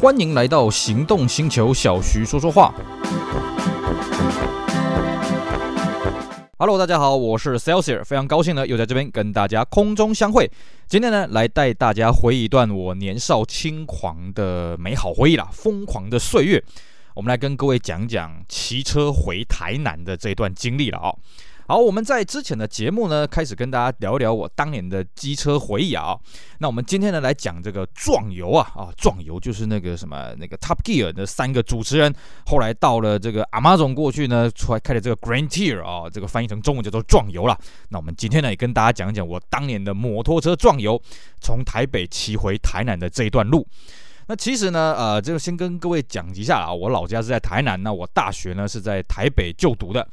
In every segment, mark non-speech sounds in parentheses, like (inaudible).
欢迎来到行动星球，小徐说说话。Hello，大家好，我是 Celsius，非常高兴呢，又在这边跟大家空中相会。今天呢，来带大家回忆一段我年少轻狂的美好回忆啦，疯狂的岁月。我们来跟各位讲讲骑车回台南的这段经历了啊。好，我们在之前的节目呢，开始跟大家聊一聊我当年的机车回忆啊。那我们今天呢，来讲这个壮游啊啊，壮游就是那个什么那个 Top Gear 的三个主持人，后来到了这个 Amazon 过去呢，出来开了这个 Grand Tier 啊，这个翻译成中文叫做壮游了。那我们今天呢，也跟大家讲一讲我当年的摩托车壮游，从台北骑回台南的这一段路。那其实呢，呃，这个先跟各位讲一下啊，我老家是在台南，那我大学呢是在台北就读的。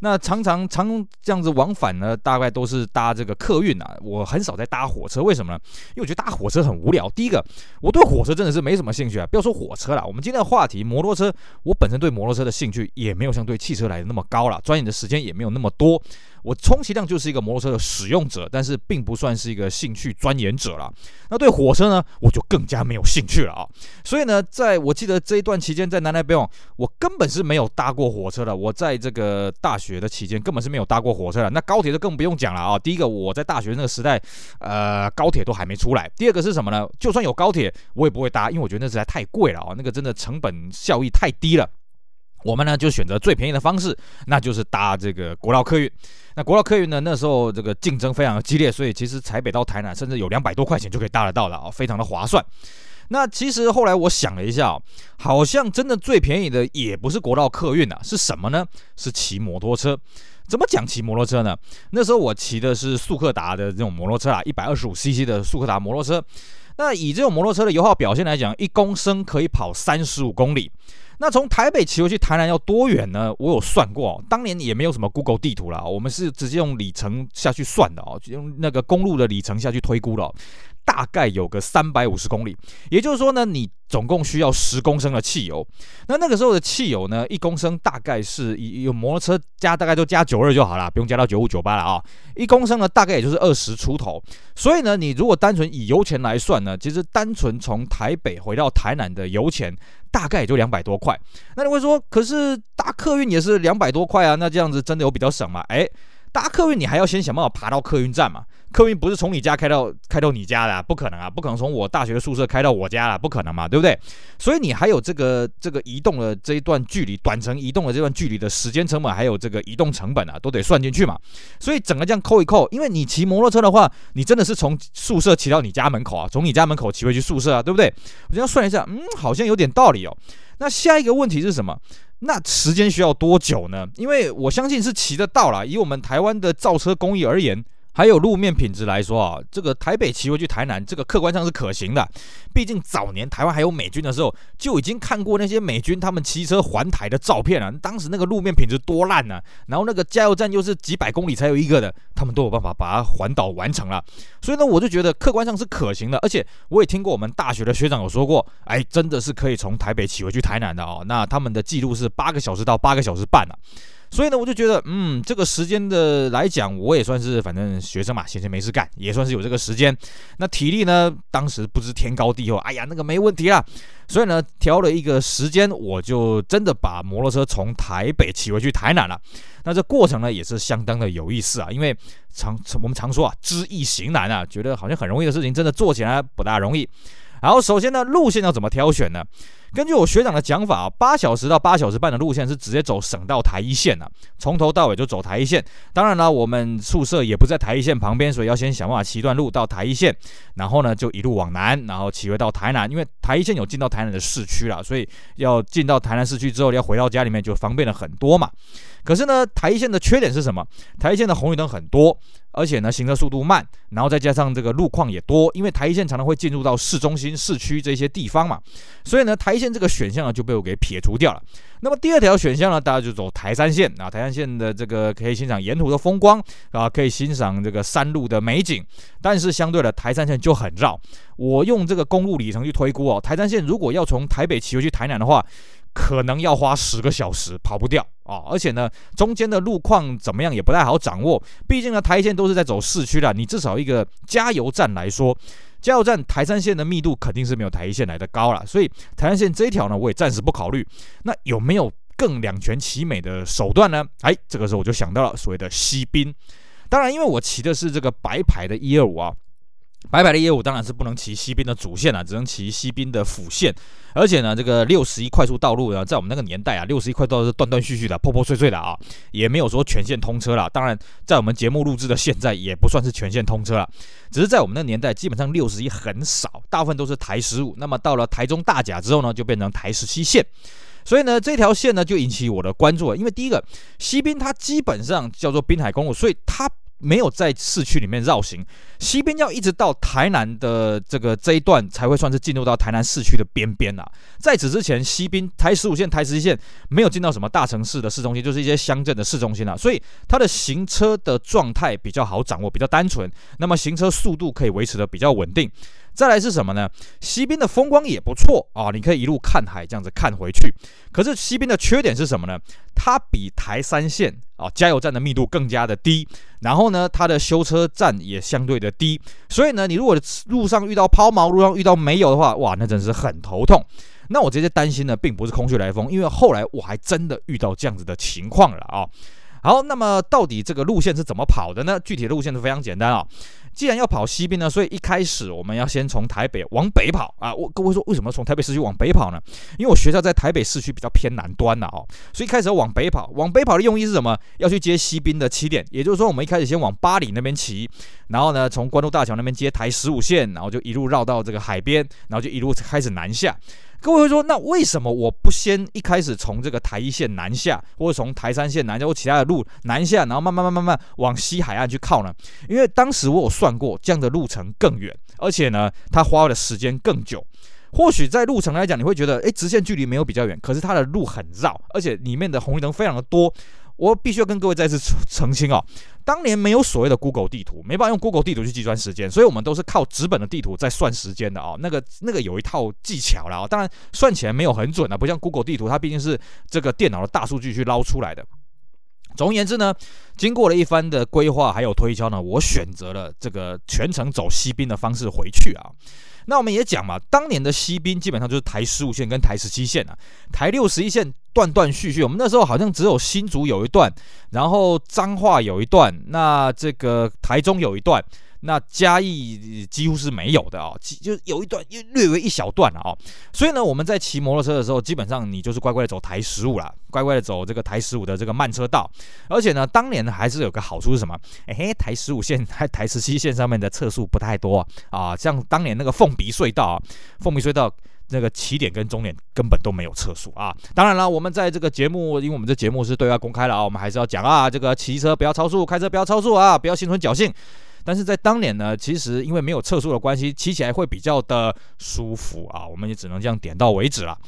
那常常常这样子往返呢，大概都是搭这个客运啊。我很少在搭火车，为什么呢？因为我觉得搭火车很无聊。第一个，我对火车真的是没什么兴趣啊。不要说火车了，我们今天的话题摩托车，我本身对摩托车的兴趣也没有像对汽车来的那么高了，钻研的时间也没有那么多。我充其量就是一个摩托车的使用者，但是并不算是一个兴趣钻研者了。那对火车呢，我就更加没有兴趣了啊。所以呢，在我记得这一段期间，在南来北往，我根本是没有搭过火车的。我在这个大学的期间，根本是没有搭过火车的。那高铁就更不用讲了啊。第一个，我在大学那个时代，呃，高铁都还没出来。第二个是什么呢？就算有高铁，我也不会搭，因为我觉得那实在太贵了啊。那个真的成本效益太低了。我们呢就选择最便宜的方式，那就是搭这个国道客运。那国道客运呢，那时候这个竞争非常激烈，所以其实台北到台南甚至有两百多块钱就可以搭得到了啊，非常的划算。那其实后来我想了一下，好像真的最便宜的也不是国道客运啊，是什么呢？是骑摩托车。怎么讲骑摩托车呢？那时候我骑的是速克达的这种摩托车啊，一百二十五 CC 的速克达摩托车。那以这种摩托车的油耗表现来讲，一公升可以跑三十五公里。那从台北骑回去台南要多远呢？我有算过，当年也没有什么 Google 地图啦，我们是直接用里程下去算的哦，用那个公路的里程下去推估了。大概有个三百五十公里，也就是说呢，你总共需要十公升的汽油。那那个时候的汽油呢，一公升大概是以有摩托车加大概都加九二就好了，不用加到九五九八了啊。一公升呢，大概也就是二十出头。所以呢，你如果单纯以油钱来算呢，其实单纯从台北回到台南的油钱大概也就两百多块。那你会说，可是搭客运也是两百多块啊？那这样子真的有比较省吗？诶。搭客运你还要先想办法爬到客运站嘛？客运不是从你家开到开到你家的啊，不可能啊，不可能从我大学宿舍开到我家了，不可能嘛，对不对？所以你还有这个这个移动的这一段距离，短程移动的这段距离的时间成本，还有这个移动成本啊，都得算进去嘛。所以整个这样扣一扣，因为你骑摩托车的话，你真的是从宿舍骑到你家门口啊，从你家门口骑回去宿舍啊，对不对？我这样算一下，嗯，好像有点道理哦。那下一个问题是什么？那时间需要多久呢？因为我相信是骑得到啦。以我们台湾的造车工艺而言。还有路面品质来说啊，这个台北骑回去台南，这个客观上是可行的。毕竟早年台湾还有美军的时候，就已经看过那些美军他们骑车环台的照片了。当时那个路面品质多烂呢，然后那个加油站又是几百公里才有一个的，他们都有办法把它环岛完成了。所以呢，我就觉得客观上是可行的。而且我也听过我们大学的学长有说过，哎，真的是可以从台北骑回去台南的哦。那他们的记录是八个小时到八个小时半啊。所以呢，我就觉得，嗯，这个时间的来讲，我也算是反正学生嘛，闲闲没事干，也算是有这个时间。那体力呢，当时不知天高地厚，哎呀，那个没问题啦。所以呢，挑了一个时间，我就真的把摩托车从台北骑回去台南了。那这过程呢，也是相当的有意思啊，因为常我们常说啊，知易行难啊，觉得好像很容易的事情，真的做起来不大容易。然后首先呢，路线要怎么挑选呢？根据我学长的讲法啊，八小时到八小时半的路线是直接走省道台一线了，从头到尾就走台一线。当然了，我们宿舍也不在台一线旁边，所以要先想办法骑一段路到台一线，然后呢就一路往南，然后骑回到台南。因为台一线有进到台南的市区了，所以要进到台南市区之后，要回到家里面就方便了很多嘛。可是呢，台一线的缺点是什么？台一线的红绿灯很多，而且呢行车速度慢，然后再加上这个路况也多，因为台一线常常会进入到市中心、市区这些地方嘛，所以呢台一线这个选项呢就被我给撇除掉了。那么第二条选项呢，大家就走台三线啊，台三线的这个可以欣赏沿途的风光啊，可以欣赏这个山路的美景，但是相对的台三线就很绕。我用这个公路里程去推估哦，台三线如果要从台北骑回去台南的话。可能要花十个小时跑不掉啊！而且呢，中间的路况怎么样也不太好掌握。毕竟呢，台一线都是在走市区的，你至少一个加油站来说，加油站台三线的密度肯定是没有台一线来的高了。所以台三线这一条呢，我也暂时不考虑。那有没有更两全其美的手段呢？哎，这个时候我就想到了所谓的西滨。当然，因为我骑的是这个白牌的一二五啊。白白的业务当然是不能骑西滨的主线啊，只能骑西滨的辅线。而且呢，这个六十一快速道路呢，在我们那个年代啊，六十一快速道路是断断续续的、破破碎碎的啊，也没有说全线通车了。当然，在我们节目录制的现在，也不算是全线通车了。只是在我们那个年代，基本上六十一很少，大部分都是台十五。那么到了台中大甲之后呢，就变成台十七线。所以呢，这条线呢就引起我的关注了，因为第一个，西滨它基本上叫做滨海公路，所以它。没有在市区里面绕行，西滨要一直到台南的这个这一段才会算是进入到台南市区的边边啊。在此之前，西滨台十五线、台十一线没有进到什么大城市的市中心，就是一些乡镇的市中心啊。所以它的行车的状态比较好掌握，比较单纯，那么行车速度可以维持的比较稳定。再来是什么呢？西滨的风光也不错啊，你可以一路看海这样子看回去。可是西滨的缺点是什么呢？它比台三线啊加油站的密度更加的低，然后呢，它的修车站也相对的低。所以呢，你如果路上遇到抛锚，路上遇到没有的话，哇，那真是很头痛。那我这些担心呢，并不是空穴来风，因为后来我还真的遇到这样子的情况了啊。好，那么到底这个路线是怎么跑的呢？具体的路线是非常简单啊。既然要跑西滨呢，所以一开始我们要先从台北往北跑啊。我各位说，为什么从台北市区往北跑呢？因为我学校在台北市区比较偏南端的哦，所以开始要往北跑。往北跑的用意是什么？要去接西滨的起点，也就是说，我们一开始先往八里那边骑，然后呢，从关渡大桥那边接台十五线，然后就一路绕到这个海边，然后就一路开始南下。各位会说，那为什么我不先一开始从这个台一线南下，或者从台三线南下，或其他的路南下，然后慢慢慢慢慢往西海岸去靠呢？因为当时我有算过，这样的路程更远，而且呢，它花的时间更久。或许在路程来讲，你会觉得，诶，直线距离没有比较远，可是它的路很绕，而且里面的红绿灯非常的多。我必须要跟各位再次澄清啊，当年没有所谓的 Google 地图，没办法用 Google 地图去计算时间，所以我们都是靠纸本的地图在算时间的啊。那个那个有一套技巧啦，当然算起来没有很准啊，不像 Google 地图，它毕竟是这个电脑的大数据去捞出来的。总而言之呢，经过了一番的规划还有推敲呢，我选择了这个全程走西滨的方式回去啊。那我们也讲嘛，当年的西滨基本上就是台十五线跟台十七线啊，台六十一线断断续续。我们那时候好像只有新竹有一段，然后彰化有一段，那这个台中有一段。那嘉义几乎是没有的啊，就有一段略微一小段了啊，所以呢，我们在骑摩托车的时候，基本上你就是乖乖的走台十五啦，乖乖的走这个台十五的这个慢车道。而且呢，当年呢还是有个好处是什么？哎，台十五线、台台十七线上面的测速不太多啊，像当年那个凤鼻隧道啊，凤鼻隧道那个起点跟终点根本都没有测速啊。当然了，我们在这个节目，因为我们这节目是对外公开了啊，我们还是要讲啊，这个骑车不要超速，开车不要超速啊，不要心存侥幸。但是在当年呢，其实因为没有测速的关系，骑起来会比较的舒服啊，我们也只能这样点到为止了。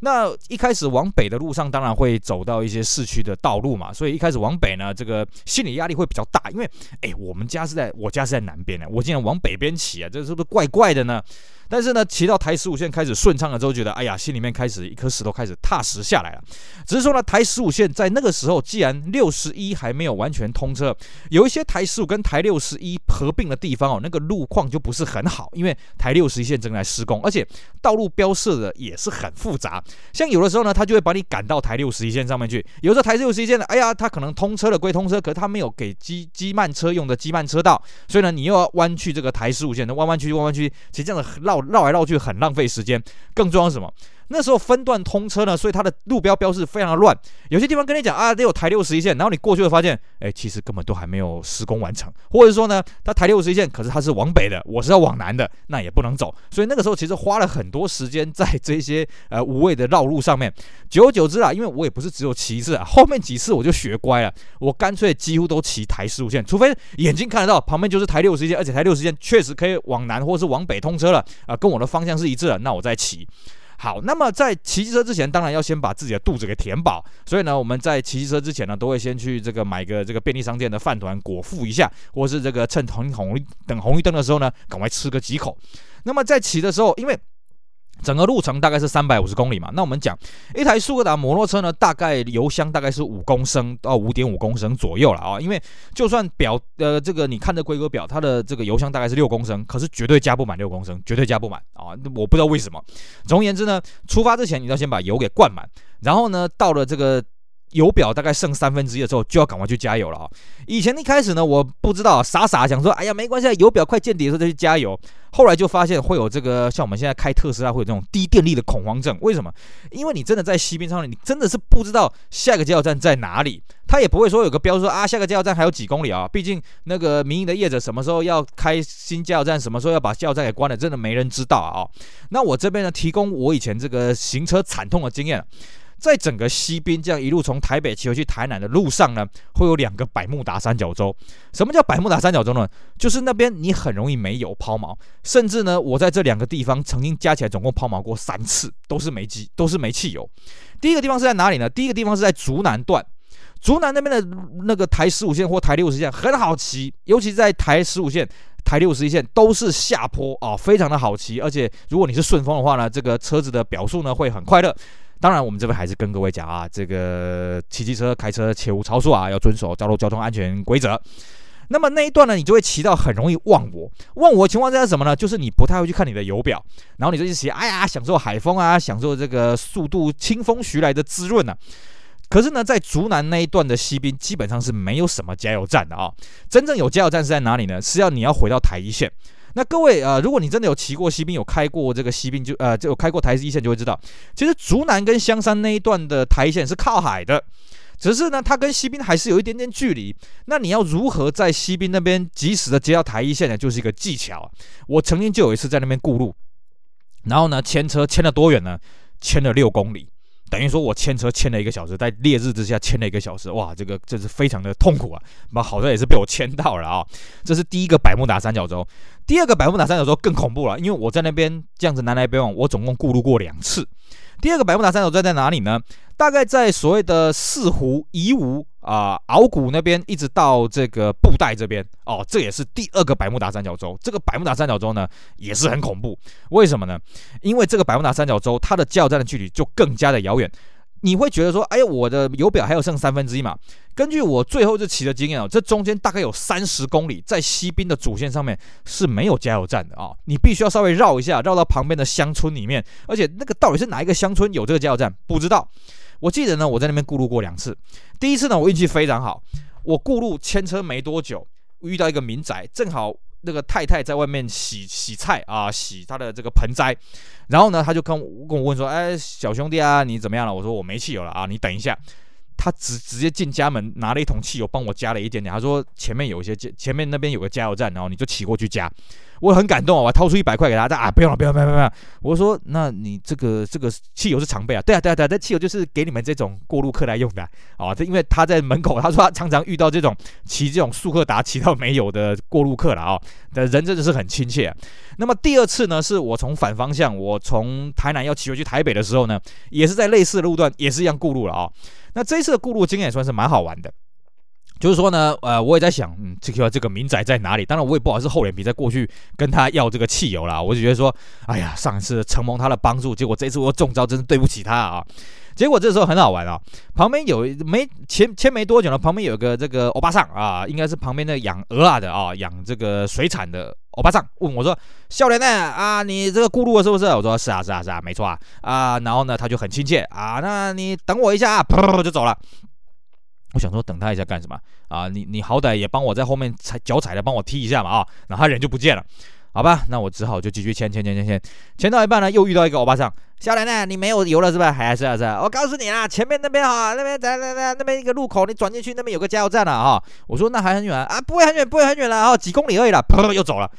那一开始往北的路上，当然会走到一些市区的道路嘛，所以一开始往北呢，这个心理压力会比较大，因为哎，我们家是在我家是在南边的，我竟然往北边骑啊，这是不是怪怪的呢？但是呢，骑到台十五线开始顺畅了之后，觉得哎呀，心里面开始一颗石头开始踏实下来了。只是说呢，台十五线在那个时候，既然六十一还没有完全通车，有一些台十五跟台六十一合并的地方哦，那个路况就不是很好，因为台六十一线正在施工，而且道路标示的也是很复杂。像有的时候呢，他就会把你赶到台六十一线上面去；有时候台六十一线呢，哎呀，他可能通车了归通车，可是他没有给机机慢车用的机慢车道，所以呢，你又要弯去这个台十五线，弯弯曲弯弯曲，其实这样子绕。绕来绕去很浪费时间，更重要是什么？那时候分段通车呢，所以它的路标标示非常的乱。有些地方跟你讲啊，得有台六十一线，然后你过去会发现，哎，其实根本都还没有施工完成，或者说呢，它台六十一线，可是它是往北的，我是要往南的，那也不能走。所以那个时候其实花了很多时间在这些 (laughs) 呃无谓的绕路上面。久而久之啊，因为我也不是只有骑一次啊，后面几次我就学乖了，我干脆几乎都骑台十五线，除非眼睛看得到旁边就是台六十一线，而且台六十一线确实可以往南或是往北通车了啊，跟我的方向是一致的，那我再骑。好，那么在骑机车之前，当然要先把自己的肚子给填饱。所以呢，我们在骑机车之前呢，都会先去这个买个这个便利商店的饭团果腹一下，或是这个趁红红等红绿灯的时候呢，赶快吃个几口。那么在骑的时候，因为整个路程大概是三百五十公里嘛，那我们讲一台速格达摩托车呢，大概油箱大概是五公升到五点五公升左右了啊，因为就算表呃这个你看的规格表，它的这个油箱大概是六公升，可是绝对加不满六公升，绝对加不满啊，我不知道为什么。总而言之呢，出发之前你要先把油给灌满，然后呢到了这个。油表大概剩三分之一的时候，就要赶快去加油了啊！以前一开始呢，我不知道，傻傻想说，哎呀，没关系，油表快见底的时候再去加油。后来就发现会有这个，像我们现在开特斯拉会有这种低电力的恐慌症。为什么？因为你真的在西边上面，你真的是不知道下一个加油站在哪里，他也不会说有个标说啊，下个加油站还有几公里啊。毕竟那个民营的业者什么时候要开新加油站，什么时候要把加油站给关了，真的没人知道啊。那我这边呢，提供我以前这个行车惨痛的经验。在整个西滨这样一路从台北骑回去台南的路上呢，会有两个百慕达三角洲。什么叫百慕达三角洲呢？就是那边你很容易没油抛锚，甚至呢，我在这两个地方曾经加起来总共抛锚过三次，都是没机，(laughs) 都是没汽油。第一个地方是在哪里呢？第一个地方是在竹南段，竹南那边的那个台十五线或台六十线很好骑，尤其在台十五线、台六十一线都是下坡啊、非常的好骑。而且如果你是顺风的话呢，这个车子的表速呢会很快乐。当然，我们这边还是跟各位讲啊，这个骑机车、开车切勿超速啊，要遵守道路交通安全规则。那么那一段呢，你就会骑到很容易忘我。忘我的情况下是什么呢？就是你不太会去看你的油表，然后你就一直骑，哎呀，享受海风啊，享受这个速度清风徐来的滋润啊。可是呢，在竹南那一段的西滨，基本上是没有什么加油站的啊。真正有加油站是在哪里呢？是要你要回到台一线。那各位啊、如果你真的有骑过西滨，有开过这个西滨，就呃就有开过台一线，就会知道，其实竹南跟香山那一段的台一线是靠海的，只是呢，它跟西滨还是有一点点距离。那你要如何在西滨那边及时的接到台一线呢？就是一个技巧。我曾经就有一次在那边过路，然后呢，牵车牵了多远呢？牵了六公里。等于说，我牵车牵了一个小时，在烈日之下牵了一个小时，哇，这个这是非常的痛苦啊！那好在也是被我牵到了啊、这是第一个百慕达三角洲，第二个百慕达三角洲更恐怖了，因为我在那边这样子南来北往，我总共过路过两次。第二个百慕达三角洲在哪里呢？大概在所谓的四湖、宜吴啊、鳌谷那边，一直到这个布袋这边哦，这也是第二个百慕达三角洲。这个百慕达三角洲呢，也是很恐怖。为什么呢？因为这个百慕达三角洲，它的加油站的距离就更加的遥远。你会觉得说，哎，我的油表还有剩三分之一嘛？根据我最后这骑的经验哦，这中间大概有三十公里，在西滨的主线上面是没有加油站的啊、哦，你必须要稍微绕一下，绕到旁边的乡村里面，而且那个到底是哪一个乡村有这个加油站，不知道。我记得呢，我在那边过路过两次，第一次呢，我运气非常好，我过路牵车没多久，遇到一个民宅，正好。那个太太在外面洗洗菜啊，洗她的这个盆栽，然后呢，他就跟跟我问说：“哎，小兄弟啊，你怎么样了？”我说：“我没汽油了啊，你等一下。”他直直接进家门，拿了一桶汽油帮我加了一点点。他说：“前面有一些前面那边有个加油站，然后你就骑过去加。”我很感动，我掏出一百块给他，他啊，不用了，不用，不用，不用。我说：“那你这个这个汽油是常备啊？”“对啊，对啊，对啊，这汽油就是给你们这种过路客来用的啊。”这因为他在门口，他说他常常遇到这种骑这种速克达骑到没有的过路客了啊。的人真的是很亲切。那么第二次呢，是我从反方向，我从台南要骑回去台北的时候呢，也是在类似的路段，也是一样过路了啊。那这一次的顾路经验也算是蛮好玩的，就是说呢，呃，我也在想，嗯，这个这个民宅在哪里？当然，我也不好意思厚脸皮再过去跟他要这个汽油啦。我就觉得说，哎呀，上一次承蒙他的帮助，结果这次我中招，真是对不起他啊。结果这时候很好玩啊，旁边有没前前没多久呢，旁边有个这个欧巴桑啊，应该是旁边的养鹅啊的啊，养这个水产的欧巴桑，问我说：“少年呢？啊，你这个顾路了是不是？”我说：“是啊，是啊，是啊，没错啊。”啊，然后呢，他就很亲切啊，那你等我一下，噗噗噗就走了。我想说等他一下干什么啊？你你好歹也帮我在后面踩脚踩的帮我踢一下嘛啊！然后他人就不见了，好吧？那我只好就继续牵牵牵牵牵，牵到一半呢，又遇到一个欧巴桑。小雷呢？你没有油了是吧？还是啊是啊。我告诉你啊，前面那边哈，那边在那那那边一个路口，你转进去那边有个加油站了哈。我说那还很远啊，不会很远，不会很远了啊，几公里而已了，噗又走了。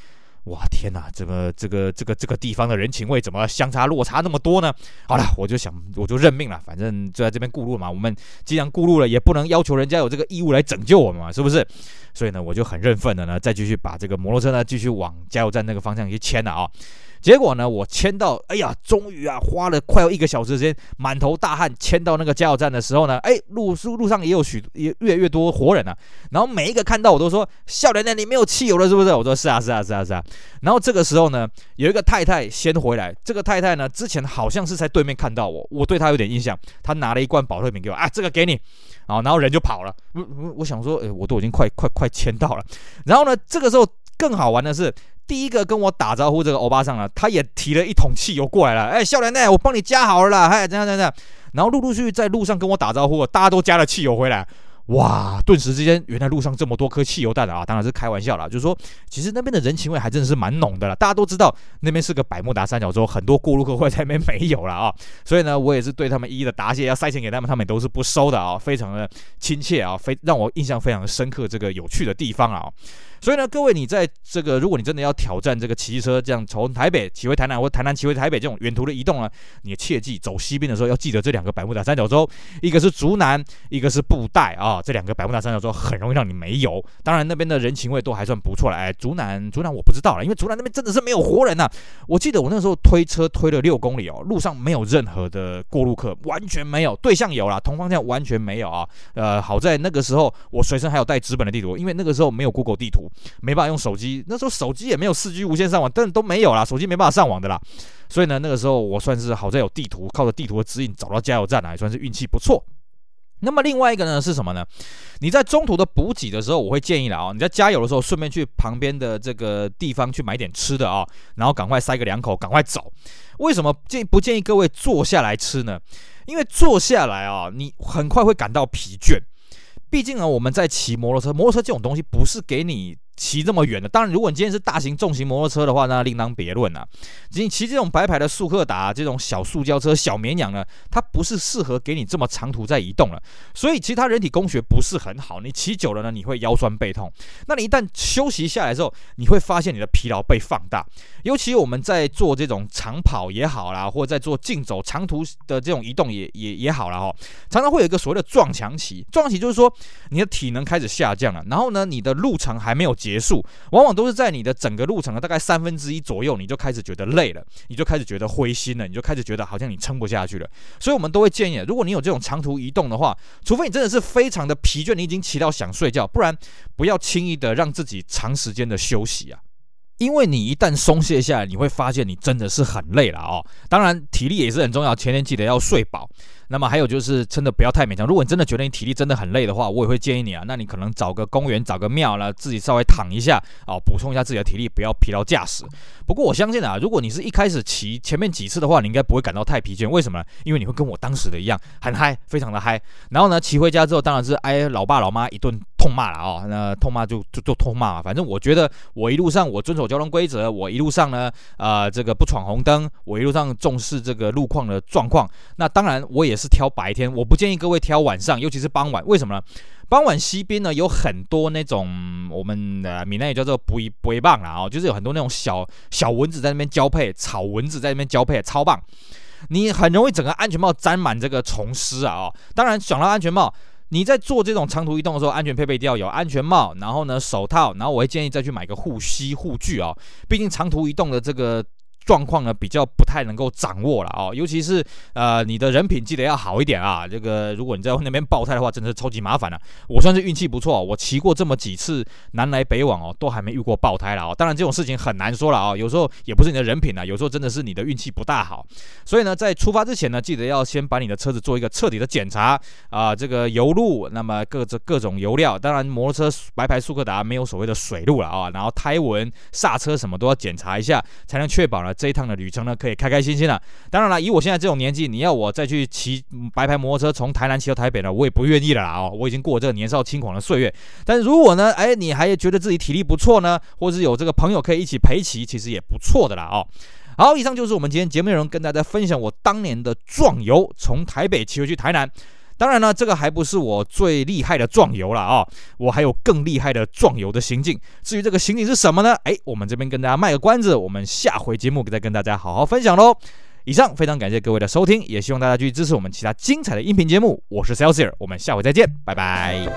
哇天哪，这个这个这个这个地方的人情味怎么相差落差那么多呢？好了，我就想我就认命了，反正就在这边顾路嘛。我们既然顾路了，也不能要求人家有这个义务来拯救我们嘛，是不是？所以呢，我就很认份的呢，再继续把这个摩托车呢继续往加油站那个方向去牵了啊。结果呢，我签到，哎呀，终于啊，花了快要一个小时时间，满头大汗签到那个加油站的时候呢，哎，路路上也有许也越来越多活人啊。然后每一个看到我都说：“笑脸脸，你没有汽油了是不是？”我说：“是啊，是啊，是啊，是啊。”然后这个时候呢，有一个太太先回来。这个太太呢，之前好像是在对面看到我，我对她有点印象。她拿了一罐宝特瓶给我，啊，这个给你。然后人就跑了。我我想说，哎，我都已经快快快签到了。然后呢，这个时候更好玩的是，第一个跟我打招呼这个欧巴桑啊，他也提了一桶汽油过来了。哎，笑脸呢，我帮你加好了啦。哎，这样这样这样。然后陆陆续续在路上跟我打招呼，大家都加了汽油回来。哇！顿时之间，原来路上这么多颗汽油弹啊！当然是开玩笑啦，就是说，其实那边的人情味还真的是蛮浓的啦。大家都知道那边是个百慕达三角洲，很多过路客会在那边没有了啊。所以呢，我也是对他们一一的答谢，要塞钱给他们，他们也都是不收的啊，非常的亲切啊，非让我印象非常深刻。这个有趣的地方啊。所以呢，各位，你在这个，如果你真的要挑战这个骑车，这样从台北骑回台南，或台南骑回台北这种远途的移动呢，你切记走西边的时候要记得这两个百慕达三角洲，一个是竹南，一个是布袋啊，这两个百慕达三角洲很容易让你没油。当然那边的人情味都还算不错了。哎，竹南，竹南我不知道了，因为竹南那边真的是没有活人呐、我记得我那时候推车推了六公里哦，路上没有任何的过路客，完全没有。对向有啦，同方向完全没有啊。呃，好在那个时候我随身还有带纸本的地图，因为那个时候没有 Google 地图。没办法用手机，那时候手机也没有四 G 无线上网，但都没有啦，手机没办法上网的啦。所以呢，那个时候我算是好在有地图，靠着地图的指引找到加油站，还算是运气不错。那么另外一个呢是什么呢？你在中途的补给的时候，我会建议了啊，你在加油的时候顺便去旁边的这个地方去买点吃的啊，然后赶快塞个两口，赶快走。为什么建不建议各位坐下来吃呢？因为坐下来啊，你很快会感到疲倦。毕竟呢，我们在骑摩托车，摩托车这种东西不是给你。骑这么远的，当然，如果你今天是大型重型摩托车的话，那另当别论了。你骑这种白牌的速克达，这种小塑胶车、小绵羊呢，它不是适合给你这么长途在移动了。所以，其他人体工学不是很好。你骑久了呢，你会腰酸背痛。那你一旦休息下来之后，你会发现你的疲劳被放大。尤其我们在做这种长跑也好啦，或者在做竞走长途的这种移动也也也好啦。哈，常常会有一个所谓的撞墙期。撞墙期就是说你的体能开始下降了，然后呢，你的路程还没有结束，往往都是在你的整个路程的大概三分之一左右，你就开始觉得累了，你就开始觉得灰心了，你就开始觉得好像你撑不下去了。所以，我们都会建议，如果你有这种长途移动的话，除非你真的是非常的疲倦，你已经骑到想睡觉，不然不要轻易的让自己长时间的休息啊。因为你一旦松懈下来，你会发现你真的是很累了哦。当然，体力也是很重要，前天记得要睡饱。那么还有就是，真的不要太勉强。如果你真的觉得你体力真的很累的话，我也会建议你啊，那你可能找个公园，找个庙了，自己稍微躺一下啊，补充一下自己的体力，不要疲劳驾驶。不过我相信啊，如果你是一开始骑前面几次的话，你应该不会感到太疲倦。为什么？因为你会跟我当时的一样，很嗨，非常的嗨。然后呢，骑回家之后，当然是挨老爸老妈一顿痛骂了啊。那痛骂就就就痛骂嘛。反正我觉得我一路上我遵守交通规则，我一路上呢，呃，这个不闯红灯，我一路上重视这个路况的状况。那当然我也是挑白天。我不建议各位挑晚上，尤其是傍晚。为什么呢？傍晚西边呢，有很多那种我们的闽南也叫做“不一不一棒”啦，哦，就是有很多那种小小蚊子在那边交配，草蚊子在那边交配，超棒。你很容易整个安全帽沾满这个虫丝啊！哦，当然讲到安全帽，你在做这种长途移动的时候，安全配备一定要有安全帽，然后呢手套，然后我会建议再去买个护膝护具哦，毕竟长途移动的这个。状况呢比较不太能够掌握了哦，尤其是呃你的人品记得要好一点啊。这个如果你在那边爆胎的话，真的是超级麻烦了。我算是运气不错，我骑过这么几次南来北往哦，都还没遇过爆胎了哦。当然这种事情很难说了啊，有时候也不是你的人品啊，有时候真的是你的运气不大好。所以呢，在出发之前呢，记得要先把你的车子做一个彻底的检查啊，这个油路，那么各这各种油料，当然摩托车白牌速克达没有所谓的水路了啊，然后胎纹、刹车什么都要检查一下，才能确保呢。这一趟的旅程呢，可以开开心心的。当然了，以我现在这种年纪，你要我再去骑白牌摩托车从台南骑到台北呢，我也不愿意了啦哦。我已经过这个年少轻狂的岁月。但如果呢，哎，你还觉得自己体力不错呢，或者是有这个朋友可以一起陪骑，其实也不错的啦哦。好，以上就是我们今天节目内容，跟大家分享我当年的壮游，从台北骑回去台南。当然呢，这个还不是我最厉害的壮游了啊、我还有更厉害的壮游的行径。至于这个行径是什么呢？哎，我们这边跟大家卖个关子，我们下回节目再跟大家好好分享喽。以上非常感谢各位的收听，也希望大家继续支持我们其他精彩的音频节目。我是 Celsius，我们下回再见，拜拜。